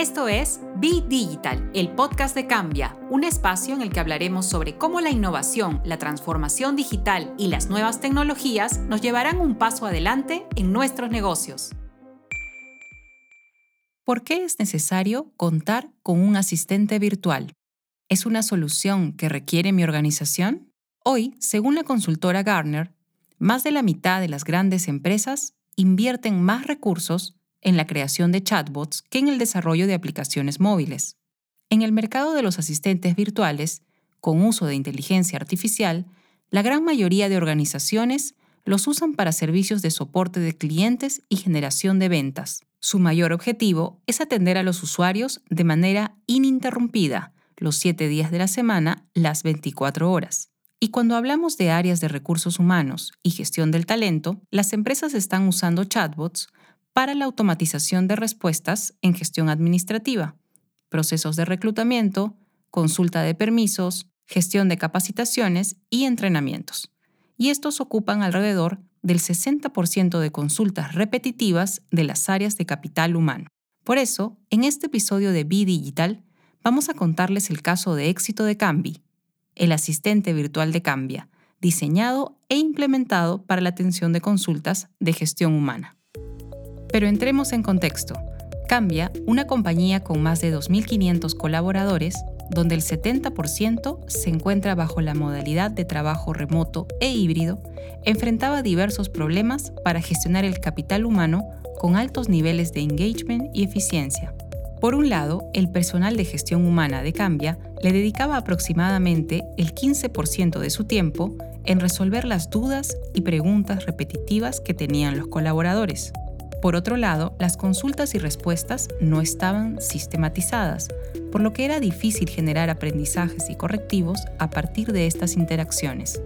Esto es Be Digital, el podcast de Cambia, un espacio en el que hablaremos sobre cómo la innovación, la transformación digital y las nuevas tecnologías nos llevarán un paso adelante en nuestros negocios. ¿Por qué es necesario contar con un asistente virtual? ¿Es una solución que requiere mi organización? Hoy, según la consultora Gartner, más de la mitad de las grandes empresas invierten más recursos en la creación de chatbots que en el desarrollo de aplicaciones móviles. En el mercado de los asistentes virtuales, con uso de inteligencia artificial, la gran mayoría de organizaciones los usan para servicios de soporte de clientes y generación de ventas. Su mayor objetivo es atender a los usuarios de manera ininterrumpida, los 7 días de la semana, las 24 horas. Y cuando hablamos de áreas de recursos humanos y gestión del talento, las empresas están usando chatbots para la automatización de respuestas en gestión administrativa, procesos de reclutamiento, consulta de permisos, gestión de capacitaciones y entrenamientos. Y estos ocupan alrededor del 60% de consultas repetitivas de las áreas de capital humano. Por eso, en este episodio de Be Digital, vamos a contarles el caso de éxito de Cambi, el asistente virtual de Cambia, diseñado e implementado para la atención de consultas de gestión humana. Pero entremos en contexto. Cambia, una compañía con más de 2.500 colaboradores, donde el 70% se encuentra bajo la modalidad de trabajo remoto e híbrido, enfrentaba diversos problemas para gestionar el capital humano con altos niveles de engagement y eficiencia. Por un lado, el personal de gestión humana de Cambia le dedicaba aproximadamente el 15% de su tiempo en resolver las dudas y preguntas repetitivas que tenían los colaboradores. Por otro lado, las consultas y respuestas no estaban sistematizadas, por lo que era difícil generar aprendizajes y correctivos a partir de estas interacciones.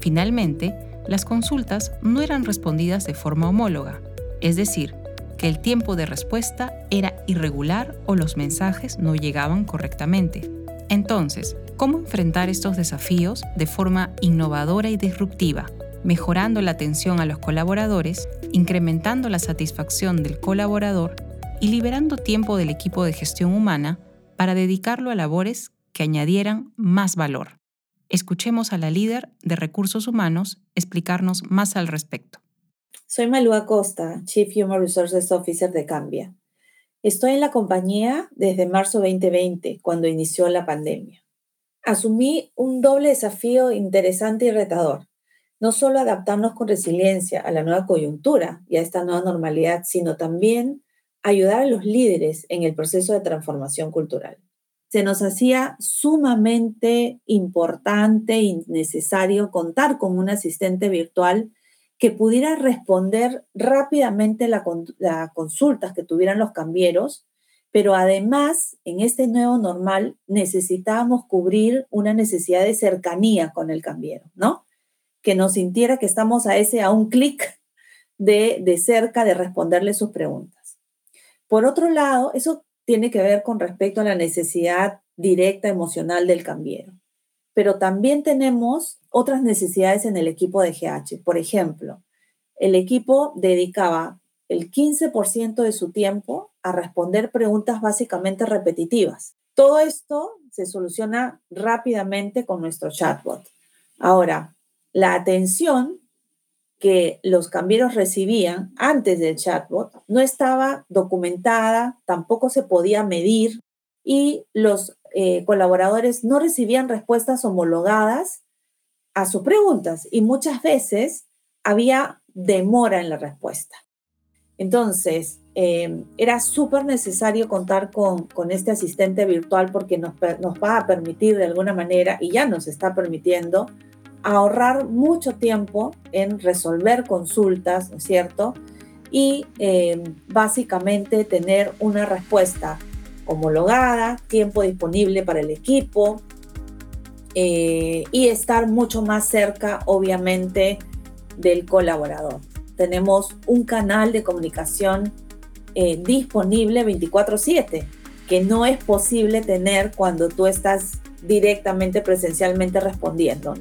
Finalmente, las consultas no eran respondidas de forma homóloga, es decir, que el tiempo de respuesta era irregular o los mensajes no llegaban correctamente. Entonces, ¿cómo enfrentar estos desafíos de forma innovadora y disruptiva? Mejorando la atención a los colaboradores, incrementando la satisfacción del colaborador y liberando tiempo del equipo de gestión humana para dedicarlo a labores que añadieran más valor. Escuchemos a la líder de recursos humanos explicarnos más al respecto. Soy Malú Acosta, Chief Human Resources Officer de Cambia. Estoy en la compañía desde marzo 2020, cuando inició la pandemia. Asumí un doble desafío interesante y retador no solo adaptarnos con resiliencia a la nueva coyuntura y a esta nueva normalidad, sino también ayudar a los líderes en el proceso de transformación cultural. Se nos hacía sumamente importante y necesario contar con un asistente virtual que pudiera responder rápidamente las consultas que tuvieran los cambieros, pero además, en este nuevo normal, necesitábamos cubrir una necesidad de cercanía con el cambiero, ¿no? Que nos sintiera que estamos a ese, a un clic de, de cerca de responderle sus preguntas. Por otro lado, eso tiene que ver con respecto a la necesidad directa emocional del cambiero. Pero también tenemos otras necesidades en el equipo de GH. Por ejemplo, el equipo dedicaba el 15% de su tiempo a responder preguntas básicamente repetitivas. Todo esto se soluciona rápidamente con nuestro chatbot. Ahora, la atención que los cambieros recibían antes del chatbot no estaba documentada, tampoco se podía medir y los eh, colaboradores no recibían respuestas homologadas a sus preguntas y muchas veces había demora en la respuesta. Entonces, em, era súper necesario contar con, con, este asistente virtual porque nos, nos va a permitir de alguna manera, y ya nos está permitiendo, ahorrar mucho tiempo en resolver consultas, ¿no es cierto? Y eh, básicamente tener una respuesta homologada, tiempo disponible para el equipo eh, y estar mucho más cerca, obviamente, del colaborador. Tenemos un canal de comunicación eh, disponible 24/7, que no es posible tener cuando tú estás directamente presencialmente respondiendo.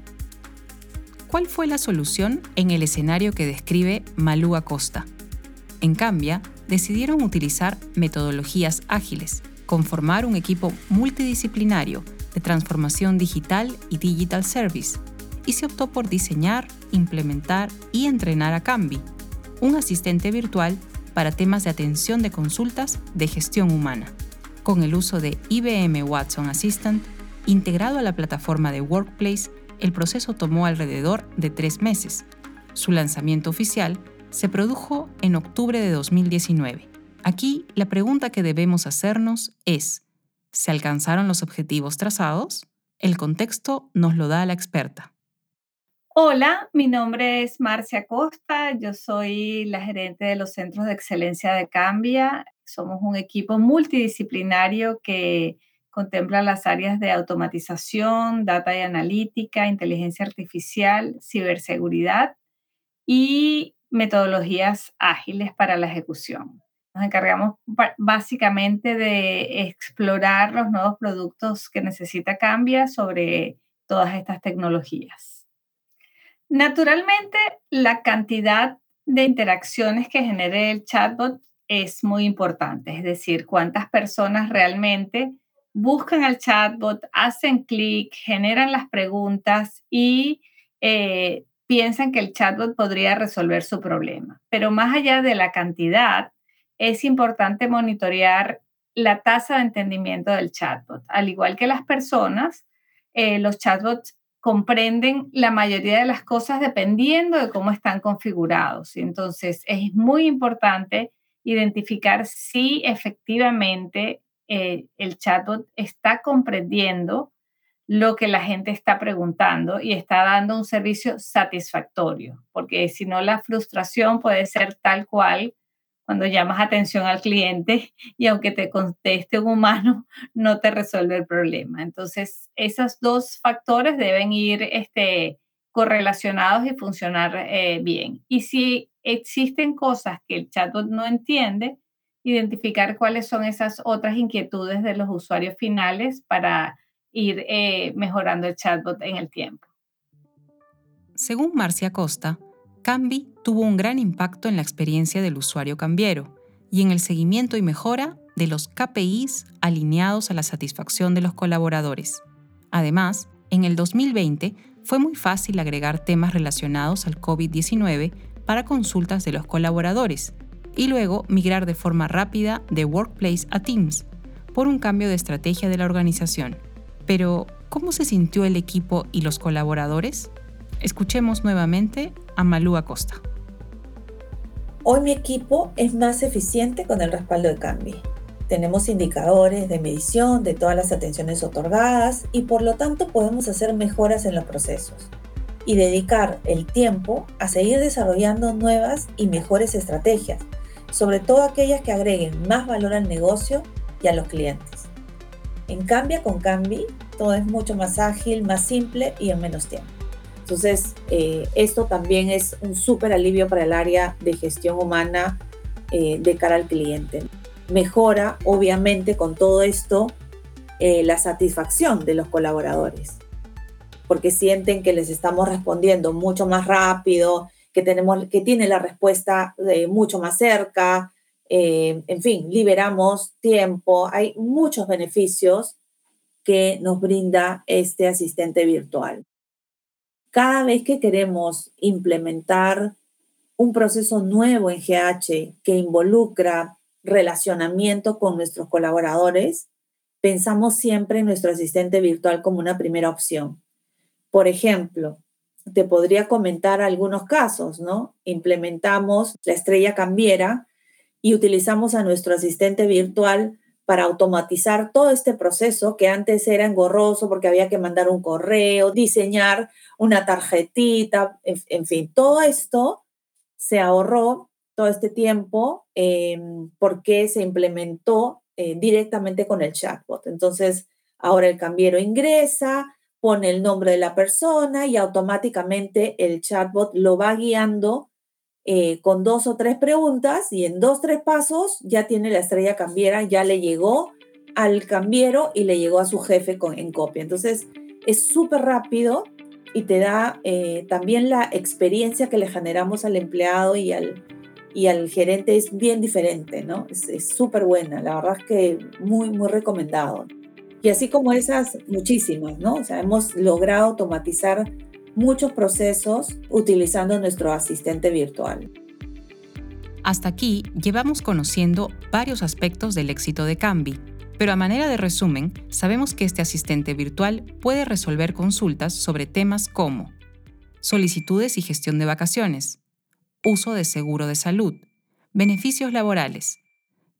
¿Cuál fue la solución en el escenario que describe Malú Acosta? En cambio, decidieron utilizar metodologías ágiles, conformar un equipo multidisciplinario de transformación digital y digital service, y se optó por diseñar, implementar y entrenar a Cambi, un asistente virtual para temas de atención de consultas de gestión humana, con el uso de IBM Watson Assistant integrado a la plataforma de Workplace el proceso tomó alrededor de tres meses. Su lanzamiento oficial se produjo en octubre de 2019. Aquí la pregunta que debemos hacernos es, ¿se alcanzaron los objetivos trazados? El contexto nos lo da la experta. Hola, mi nombre es Marcia Costa, yo soy la gerente de los Centros de Excelencia de Cambia. Somos un equipo multidisciplinario que Contempla las áreas de automatización, data y analítica, inteligencia artificial, ciberseguridad y metodologías ágiles para la ejecución. Nos encargamos básicamente de explorar los nuevos productos que necesita Cambia sobre todas estas tecnologías. Naturalmente, la cantidad de interacciones que genere el chatbot es muy importante, es decir, cuántas personas realmente buscan al chatbot, hacen clic, generan las preguntas y eh, piensan que el chatbot podría resolver su problema. Pero más allá de la cantidad, es importante monitorear la tasa de entendimiento del chatbot. Al igual que las personas, eh, los chatbots comprenden la mayoría de las cosas dependiendo de cómo están configurados. Entonces, es muy importante identificar si efectivamente eh, el chatbot está comprendiendo lo que la gente está preguntando y está dando un servicio satisfactorio, porque si no la frustración puede ser tal cual cuando llamas atención al cliente y aunque te conteste un humano, no te resuelve el problema. Entonces, esos dos factores deben ir este, correlacionados y funcionar eh, bien. Y si existen cosas que el chatbot no entiende, identificar cuáles son esas otras inquietudes de los usuarios finales para ir eh, mejorando el chatbot en el tiempo. Según Marcia Costa, Cambi tuvo un gran impacto en la experiencia del usuario cambiero y en el seguimiento y mejora de los KPIs alineados a la satisfacción de los colaboradores. Además, en el 2020 fue muy fácil agregar temas relacionados al COVID-19 para consultas de los colaboradores y luego migrar de forma rápida de Workplace a Teams por un cambio de estrategia de la organización. Pero, ¿cómo se sintió el equipo y los colaboradores? Escuchemos nuevamente a Malú Acosta. Hoy mi equipo es más eficiente con el respaldo de Cambi. Tenemos indicadores de medición de todas las atenciones otorgadas y por lo tanto podemos hacer mejoras en los procesos y dedicar el tiempo a seguir desarrollando nuevas y mejores estrategias sobre todo aquellas que agreguen más valor al negocio y a los clientes. En Cambia con Cambi, todo es mucho más ágil, más simple y en menos tiempo. Entonces, eh, esto también es un súper alivio para el área de gestión humana eh, de cara al cliente. Mejora, obviamente, con todo esto, eh, la satisfacción de los colaboradores, porque sienten que les estamos respondiendo mucho más rápido, que, tenemos, que tiene la respuesta de mucho más cerca, eh, en fin, liberamos tiempo, hay muchos beneficios que nos brinda este asistente virtual. Cada vez que queremos implementar un proceso nuevo en GH que involucra relacionamiento con nuestros colaboradores, pensamos siempre en nuestro asistente virtual como una primera opción. Por ejemplo, te podría comentar algunos casos, ¿no? Implementamos la estrella cambiera y utilizamos a nuestro asistente virtual para automatizar todo este proceso que antes era engorroso porque había que mandar un correo, diseñar una tarjetita, en, fin, todo esto se ahorró todo este tiempo em, porque se implementó eh, directamente con el chatbot. Entonces, ahora el cambiero ingresa, pone el nombre de la persona y automáticamente el chatbot lo va guiando eh, con dos o tres preguntas y en dos, tres pasos ya tiene la estrella cambiera, ya le llegó al cambiero y le llegó a su jefe con, en copia. Entonces es súper rápido y te da eh, también la experiencia que le generamos al empleado y al, y al gerente es bien diferente, ¿no? Es súper buena, la verdad es que muy, muy recomendado. Y así como esas, muchísimas, ¿no? O sea, hemos logrado automatizar muchos procesos utilizando nuestro asistente virtual. Hasta aquí llevamos conociendo varios aspectos del éxito de Cambi, pero a manera de resumen, sabemos que este asistente virtual puede resolver consultas sobre temas como solicitudes y gestión de vacaciones, uso de seguro de salud, beneficios laborales,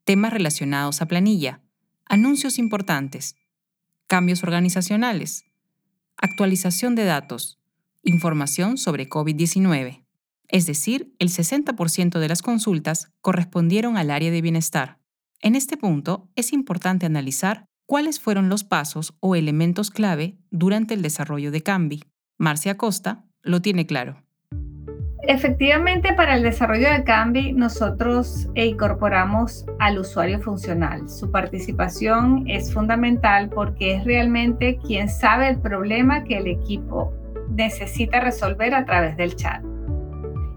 temas relacionados a planilla, anuncios importantes, cambios organizacionales, actualización de datos, información sobre COVID-19. Es decir, el 60% de las consultas correspondieron al área de bienestar. En este punto, es importante analizar cuáles fueron los pasos o elementos clave durante el desarrollo de Cambi. Marcia Costa lo tiene claro. Efectivamente, para el desarrollo de Cambi, nosotros incorporamos al usuario funcional. Su participación es fundamental porque es realmente quien sabe el problema que el equipo necesita resolver a través del chat.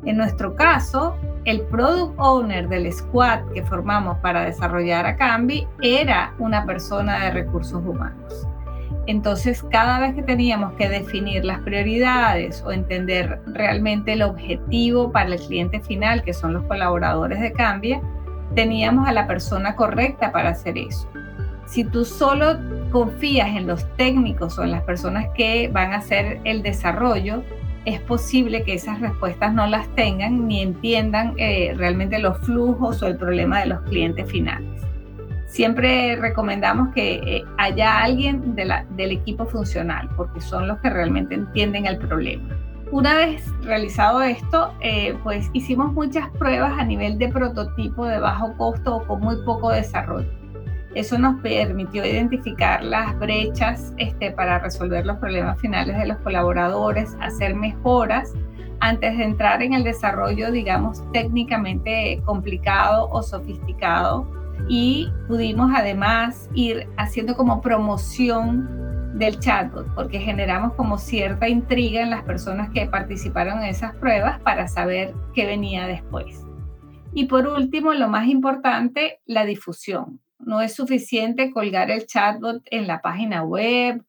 En nuestro caso, el product owner del squad que formamos para desarrollar a Cambi era una persona de recursos humanos. Entonces, cada vez que teníamos que definir las prioridades o entender realmente el objetivo para el cliente final, que son los colaboradores de Cambia, teníamos a la persona correcta para hacer eso. Si tú solo confías en los técnicos o en las personas que van a hacer el desarrollo, es posible que esas respuestas no las tengan ni entiendan eh, realmente los flujos o el problema de los clientes finales. Siempre recomendamos que eh, haya alguien del equipo funcional, porque son los que realmente entienden el problema. Una vez realizado esto, eh, pues hicimos muchas pruebas a nivel de prototipo de bajo costo o con muy poco desarrollo eso nos permitió identificar las brechas este, para resolver los problemas finales de los colaboradores, hacer mejoras antes de entrar en el desarrollo, digamos, técnicamente complicado o sofisticado. Y pudimos además ir haciendo como promoción del chatbot, porque generamos como cierta intriga en las personas que participaron en esas pruebas para saber qué venía después. Y por último, lo más importante, la difusión no es suficiente colgar el chatbot en la página web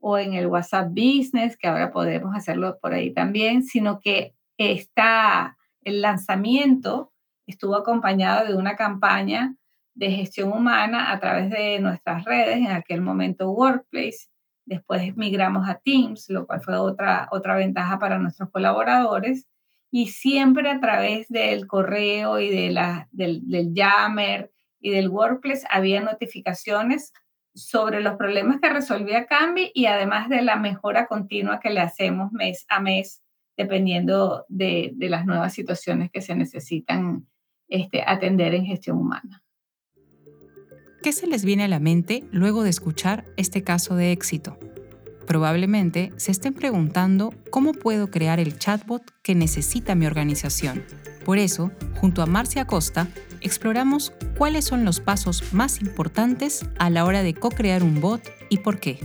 o en el WhatsApp Business, que ahora podemos hacerlo por ahí también, sino que está, el lanzamiento estuvo acompañado de una campaña de gestión humana a través de nuestras redes, en aquel momento Workplace, después migramos a Teams, lo cual fue otra, otra ventaja para nuestros colaboradores, y siempre a través del correo y de la, del, Yammer y del Workplace había notificaciones sobre los problemas que resolvía Cambi y además de la mejora continua que le hacemos mes a mes, dependiendo de, las nuevas situaciones que se necesitan este, atender en gestión humana. ¿Qué se les viene a la mente luego de escuchar este caso de éxito? Probablemente se estén preguntando cómo puedo crear el chatbot que necesita mi organización. Por eso, junto a Marcia Costa, exploramos cuáles son los pasos más importantes a la hora de co-crear un bot y por qué.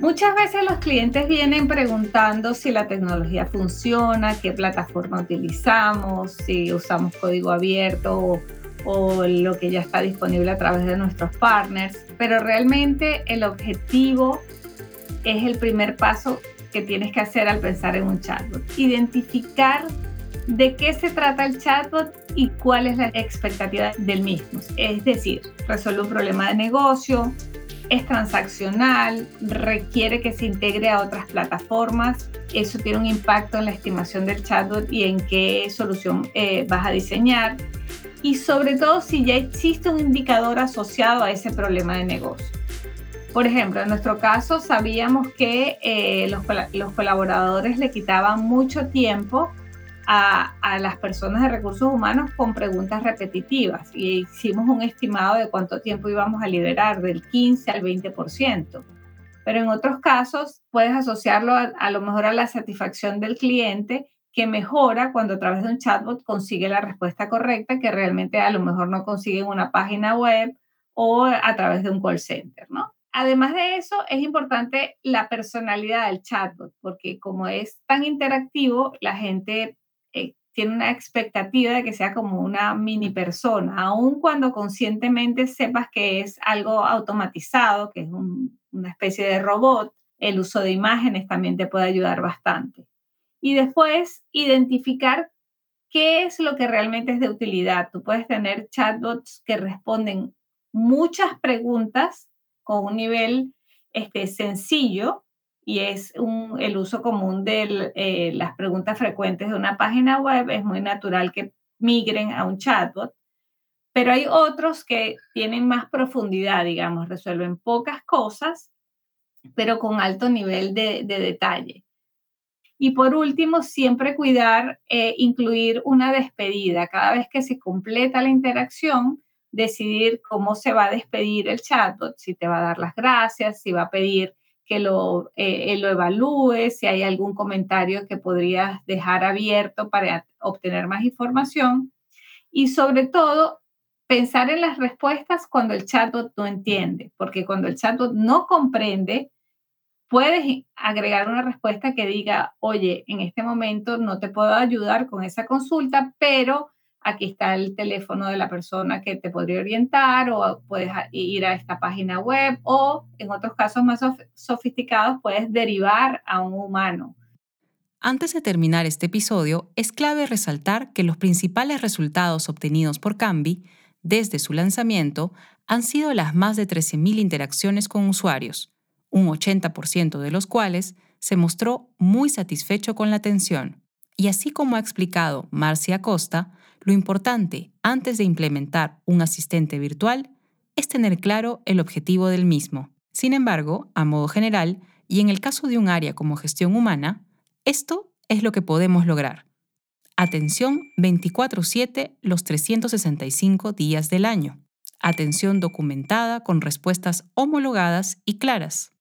Muchas veces los clientes vienen preguntando si la tecnología funciona, qué plataforma utilizamos, si usamos código abierto o, lo que ya está disponible a través de nuestros partners, pero realmente el objetivo es el primer paso que tienes que hacer al pensar en un chatbot. Identificar de qué se trata el chatbot y cuál es la expectativa del mismo. Es decir, resuelve un problema de negocio, es transaccional, requiere que se integre a otras plataformas. Eso tiene un impacto en la estimación del chatbot y en qué solución eh, vas a diseñar. Y sobre todo si ya existe un indicador asociado a ese problema de negocio. Por ejemplo, en nuestro caso sabíamos que eh, los, los colaboradores le quitaban mucho tiempo a, las personas de recursos humanos con preguntas repetitivas y hicimos un estimado de cuánto tiempo íbamos a liberar, del 15 al 20%. Pero en otros casos puedes asociarlo a, a lo mejor a la satisfacción del cliente que mejora cuando a través de un chatbot consigue la respuesta correcta que realmente a lo mejor no consigue en una página web o a través de un call center, ¿no? Además de eso, es importante la personalidad del chatbot, porque como es tan interactivo, la gente eh, tiene una expectativa de que sea como una mini persona, aun cuando conscientemente sepas que es algo automatizado, que es una especie de robot, el uso de imágenes también te puede ayudar bastante. Y después, identificar qué es lo que realmente es de utilidad. Tú puedes tener chatbots que responden muchas preguntas con un nivel este, sencillo y es el uso común de eh, las preguntas frecuentes de una página web. Es muy natural que migren a un chatbot, pero hay otros que tienen más profundidad, digamos, resuelven pocas cosas, pero con alto nivel de, detalle. Y por último, siempre cuidar, eh, incluir una despedida. Cada vez que se completa la interacción, decidir cómo se va a despedir el chatbot, si te va a dar las gracias, si va a pedir que lo, eh, lo evalúe, si hay algún comentario que podrías dejar abierto para obtener más información. Y sobre todo, pensar en las respuestas cuando el chatbot no entiende, porque cuando el chatbot no comprende, puedes agregar una respuesta que diga, oye, en este momento no te puedo ayudar con esa consulta, pero aquí está el teléfono de la persona que te podría orientar o puedes ir a esta página web o en otros casos más sofisticados puedes derivar a un humano. Antes de terminar este episodio, es clave resaltar que los principales resultados obtenidos por Cambi desde su lanzamiento han sido las más de 13.000 interacciones con usuarios, un 80% de los cuales se mostró muy satisfecho con la atención. Y así como ha explicado Marcia Costa, lo importante antes de implementar un asistente virtual es tener claro el objetivo del mismo. Sin embargo, a modo general, y en el caso de un área como gestión humana, esto es lo que podemos lograr. Atención 24/7 los 365 días del año. Atención documentada con respuestas homologadas y claras.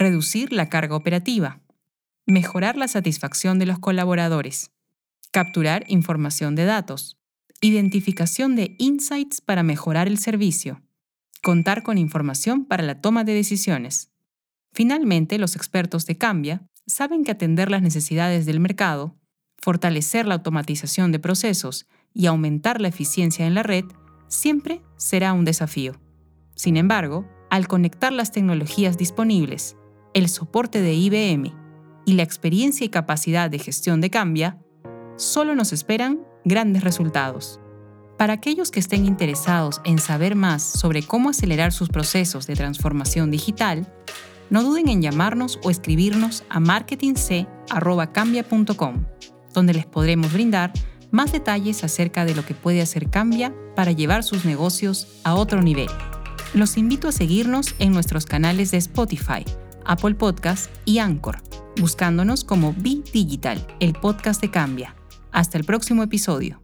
Reducir la carga operativa. Mejorar la satisfacción de los colaboradores. Capturar información de datos. Identificación de insights para mejorar el servicio. Contar con información para la toma de decisiones. Finalmente, los expertos de Cambia saben que atender las necesidades del mercado, fortalecer la automatización de procesos y aumentar la eficiencia en la red siempre será un desafío. Sin embargo, al conectar las tecnologías disponibles, el soporte de IBM y la experiencia y capacidad de gestión de Cambia, solo nos esperan grandes resultados. Para aquellos que estén interesados en saber más sobre cómo acelerar sus procesos de transformación digital, no duden en llamarnos o escribirnos a marketingc.cambia.com, donde les podremos brindar más detalles acerca de lo que puede hacer Cambia para llevar sus negocios a otro nivel. Los invito a seguirnos en nuestros canales de Spotify, Apple Podcast y Anchor, buscándonos como Be Digital, el podcast de Cambia. Hasta el próximo episodio.